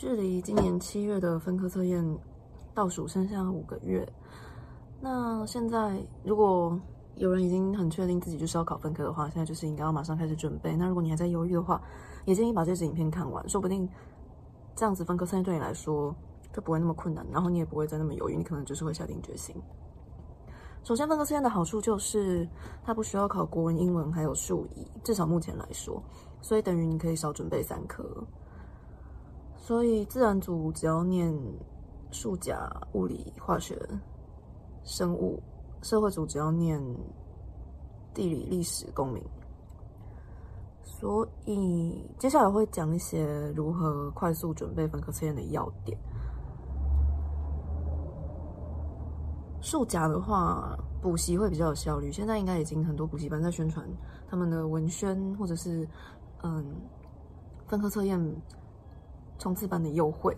距离今年七月的分科测验倒数剩下五个月。那现在如果有人已经很确定自己就是要考分科的话，现在就是应该要马上开始准备。那如果你还在犹豫的话，也建议把这支影片看完，说不定这样子分科测验对你来说就不会那么困难，然后你也不会再那么犹豫，你可能就是会下定决心。首先，分科测验的好处就是它不需要考国文、英文还有数乙，至少目前来说，所以等于你可以少准备三科。所以自然组只要念数甲、物理、化学、生物；社会组只要念地理、历史、公民。所以接下来会讲一些如何快速准备分科测验的要点。数甲的话，补习会比较有效率。现在应该已经很多补习班在宣传他们的文宣，或者是嗯分科测验冲刺班的优惠。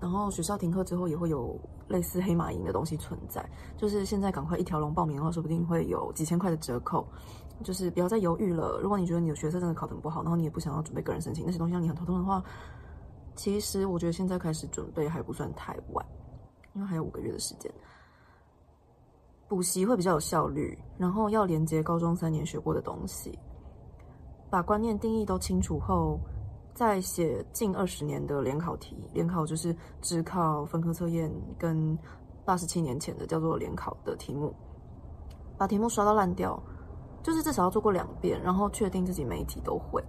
然后学校停课之后也会有类似黑马营的东西存在，就是现在赶快一条龙报名的话，说不定会有几千块的折扣。就是不要再犹豫了。如果你觉得你的学测真的考得很不好，然后你也不想要准备个人申请那些东西让你很头痛的话，其实我觉得现在开始准备还不算太晚，因为还有五个月的时间。补习会比较有效率，然后要连接高中三年学过的东西，把观念定义都清楚后，再写近二十年的联考题。联考就是只考分科测验跟八十七年前的叫做联考的题目，把题目刷到烂掉，就是至少要做过两遍，然后确定自己每一题都会。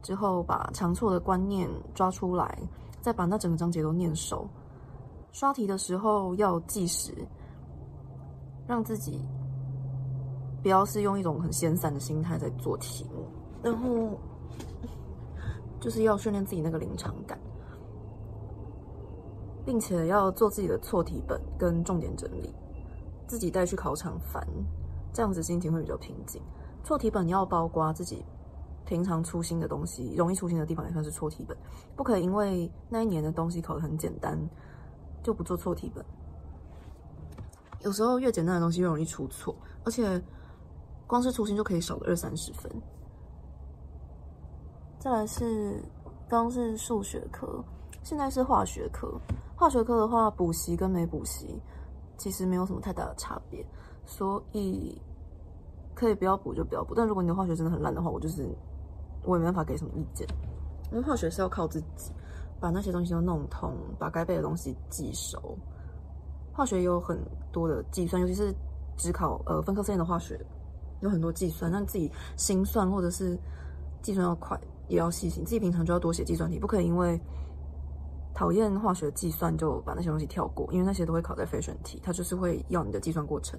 之后把常错的观念抓出来，再把那整个章节都念熟。刷题的时候要计时。让自己不要是用一种很闲散的心态在做题目，然后就是要训练自己那个临场感，并且要做自己的错题本跟重点整理，自己带去考场翻，这样子心情会比较平静。错题本要包括自己平常粗心的东西，容易粗心的地方也算是错题本，不可以因为那一年的东西考得很简单就不做错题本。有时候越简单的东西越容易出错，而且光是粗心就可以少个二三十分。再来是刚是数学科，现在是化学科。化学科的话，补习跟没补习其实没有什么太大的差别，所以可以不要补就不要补。但如果你的化学真的很烂的话，我就是我也没办法给什么意见，因为化学是要靠自己把那些东西都弄通，把该背的东西记熟。化学有很多的计算，尤其是只考呃分科测验的化学，有很多计算，让自己心算或者是计算要快，也要细心。自己平常就要多写计算题，不可以因为讨厌化学计算就把那些东西跳过，因为那些都会考在非选题，它就是会要你的计算过程。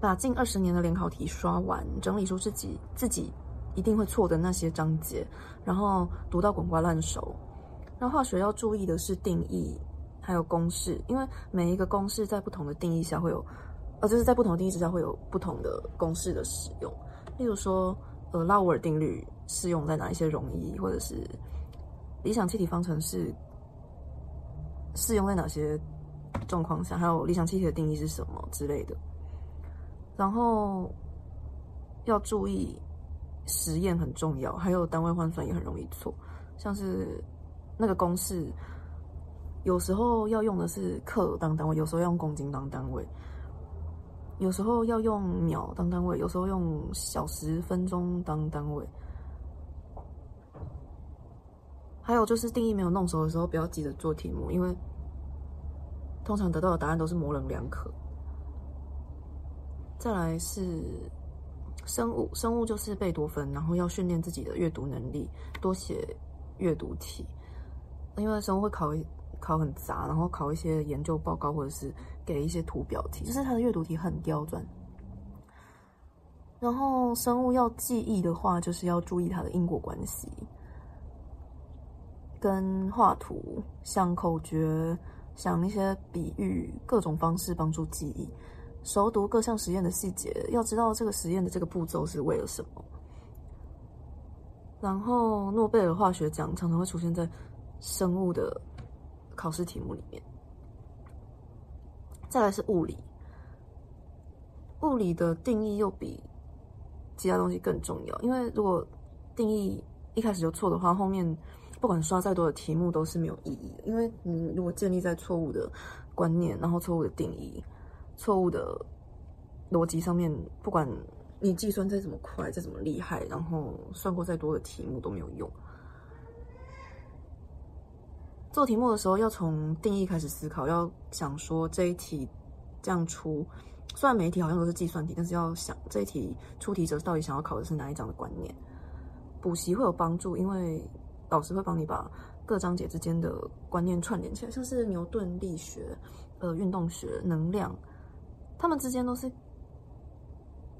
把近二十年的联考题刷完，整理出自己自己一定会错的那些章节，然后读到滚瓜烂熟。那化学要注意的是定义。还有公式，因为每一个公式在不同的定义下会有，呃，就是在不同的定义之下会有不同的公式的使用。例如说，呃，拉沃尔定律适用在哪一些容易，或者是理想气体方程式适用在哪些状况下，还有理想气体的定义是什么之类的。然后要注意实验很重要，还有单位换算也很容易错，像是那个公式。有时候要用的是克当单位，有时候用公斤当单位，有时候要用秒当单位，有时候用小时、分钟当单位。还有就是定义没有弄熟的时候，不要急着做题目，因为通常得到的答案都是模棱两可。再来是生物，生物就是贝多芬，然后要训练自己的阅读能力，多写阅读题，因为生物会考。考很杂，然后考一些研究报告，或者是给一些图表题，就是他的阅读题很刁钻。然后生物要记忆的话，就是要注意它的因果关系，跟画图、想口诀、想一些比喻，各种方式帮助记忆。熟读各项实验的细节，要知道这个实验的这个步骤是为了什么。然后诺贝尔化学奖常常会出现在生物的。考试题目里面，再来是物理。物理的定义又比其他东西更重要，因为如果定义一开始就错的话，后面不管刷再多的题目都是没有意义的，因为你如果建立在错误的观念，然后错误的定义、错误的逻辑上面，不管你计算再怎么快、再怎么厉害，然后算过再多的题目都没有用。做题目的时候要从定义开始思考，要想说这一题这样出，虽然每一题好像都是计算题，但是要想这一题出题者到底想要考的是哪一章的观念。补习会有帮助，因为老师会帮你把各章节之间的观念串联起来，像是牛顿力学、呃运动学、能量，他们之间都是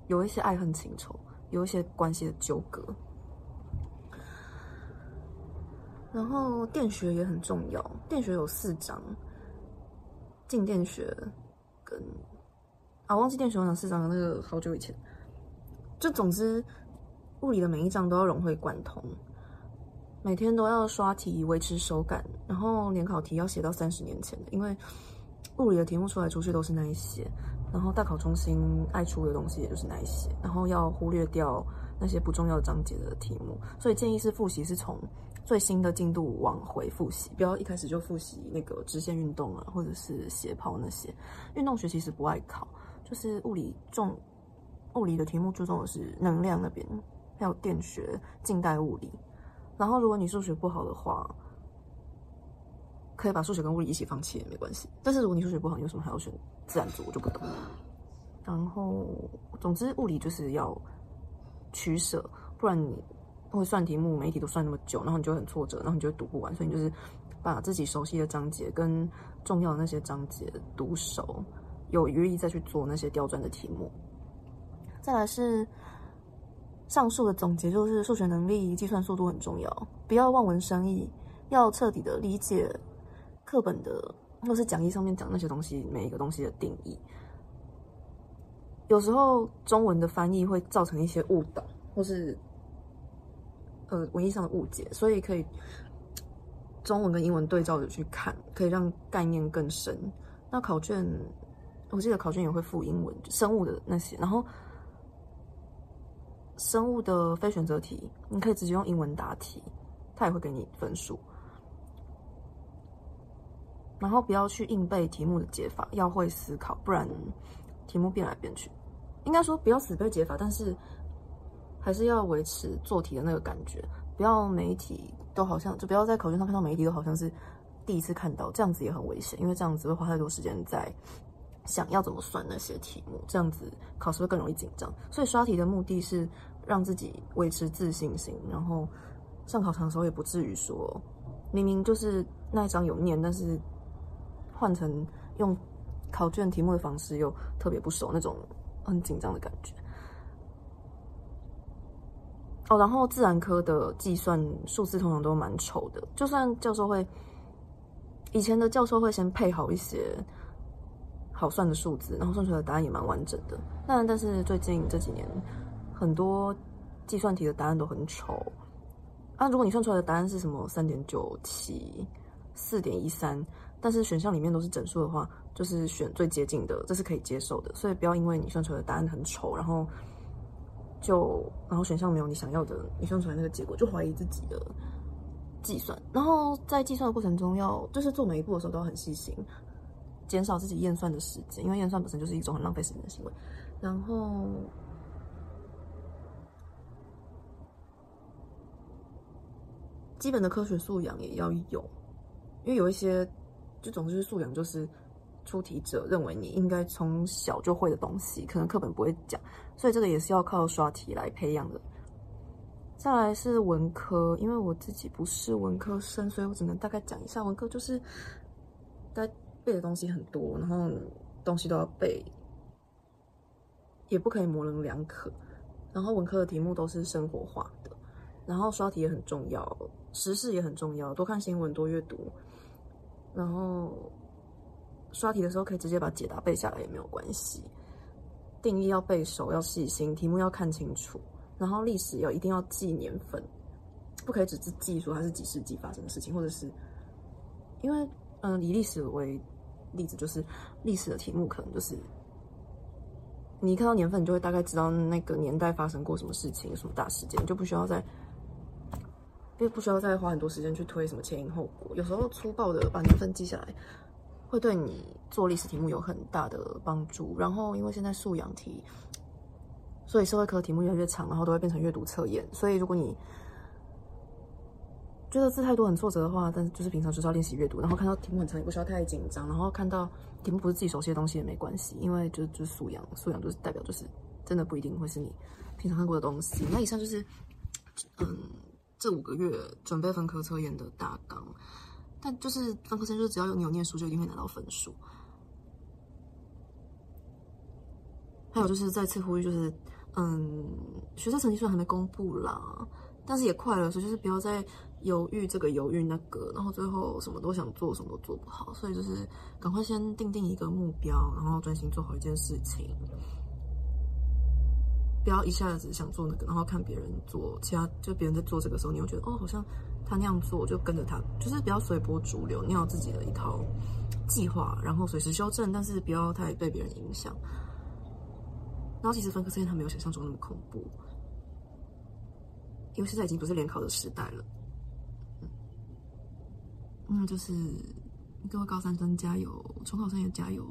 有一些爱恨情仇，有一些关系的纠葛。然后电学也很重要，电学有四章，静电学跟啊忘记电学有哪四章了，那个好久以前。就总之，物理的每一章都要融会贯通，每天都要刷题维持手感，然后联考题要写到三十年前的，因为物理的题目出来出去都是那一些，然后大考中心爱出的东西也就是那一些，然后要忽略掉那些不重要章节的题目，所以建议是复习是从。最新的进度往回复习，不要一开始就复习那个直线运动啊，或者是斜抛那些运动学其实不爱考，就是物理重物理的题目注重的是能量那边，还有电学、近代物理。然后如果你数学不好的话，可以把数学跟物理一起放弃也没关系。但是如果你数学不好，你为什么还要选自然组？我就不懂了。然后总之物理就是要取舍，不然你。会算题目，每一题都算那么久，然后你就很挫折，然后你就读不完。所以你就是把自己熟悉的章节跟重要的那些章节读熟，有余力再去做那些刁钻的题目。再来是上述的总结，就是数学能力、计算速度很重要，不要望文生义，要彻底的理解课本的或是讲义上面讲那些东西，每一个东西的定义。有时候中文的翻译会造成一些误导，或是。呃，文艺上的误解，所以可以中文跟英文对照着去看，可以让概念更深。那考卷，我记得考卷也会附英文，生物的那些，然后生物的非选择题，你可以直接用英文答题，他也会给你分数。然后不要去硬背题目的解法，要会思考，不然题目变来变去。应该说不要死背解法，但是。还是要维持做题的那个感觉，不要每一题都好像，就不要在考卷上看到每一题都好像是第一次看到，这样子也很危险，因为这样子会花太多时间在想要怎么算那些题目，这样子考试会更容易紧张。所以刷题的目的是让自己维持自信心，然后上考场的时候也不至于说明明就是那一张有念，但是换成用考卷题目的方式又特别不熟，那种很紧张的感觉。哦，然后自然科的计算数字通常都蛮丑的，就算教授会，以前的教授会先配好一些好算的数字，然后算出来的答案也蛮完整的。那但是最近这几年，很多计算题的答案都很丑。啊，如果你算出来的答案是什么三点九七、四点一三，但是选项里面都是整数的话，就是选最接近的，这是可以接受的。所以不要因为你算出来的答案很丑，然后。就然后选项没有你想要的，你算出来那个结果就怀疑自己的计算。然后在计算的过程中，要就是做每一步的时候都要很细心，减少自己验算的时间，因为验算本身就是一种很浪费时间的行为。然后基本的科学素养也要有，因为有一些就总之是素养就是。出题者认为你应该从小就会的东西，可能课本不会讲，所以这个也是要靠刷题来培养的。再来是文科，因为我自己不是文科生，所以我只能大概讲一下文科，就是该背的东西很多，然后东西都要背，也不可以模棱两可。然后文科的题目都是生活化的，然后刷题也很重要，时事也很重要，多看新闻，多阅读，然后。刷题的时候可以直接把解答背下来也没有关系，定义要背熟，要细心，题目要看清楚，然后历史要一定要记年份，不可以只是记说它是几世纪发生的事情，或者是因为嗯以历史为例子，就是历史的题目可能就是你一看到年份，你就会大概知道那个年代发生过什么事情，什么大事件，就不需要再因为不需要再花很多时间去推什么前因后果，有时候粗暴的把年份记下来，会对你做历史题目有很大的帮助。然后因为现在素养题，所以社会科题目越来越长，然后都会变成阅读测验。所以如果你觉得字太多很挫折的话，但就是平常就是要练习阅读，然后看到题目很长也不需要太紧张，然后看到题目不是自己熟悉的东西也没关系，因为就是就是素养，素养就是代表就是真的不一定会是你平常看过的东西。那以上就是嗯。这五个月准备分科测验的大纲，但就是分科测，就是只要有你有念书，就一定会拿到分数。还有就是再次呼吁，就是嗯，学测成绩虽然还没公布啦，但是也快了，所以就是不要再犹豫这个犹豫那个，然后最后什么都想做，什么都做不好。所以就是赶快先定定一个目标，然后专心做好一件事情。不要一下子想做那个，然后看别人做其他，就别人在做这个时候，你又觉得哦，好像他那样做，我就跟着他，就是不要随波逐流，你要自己的一套计划，然后随时修正，但是不要太被别人影响。然后其实分科测验它没有想象中那么恐怖，因为现在已经不是联考的时代了。嗯，就是各位高三生加油，重考生也加油。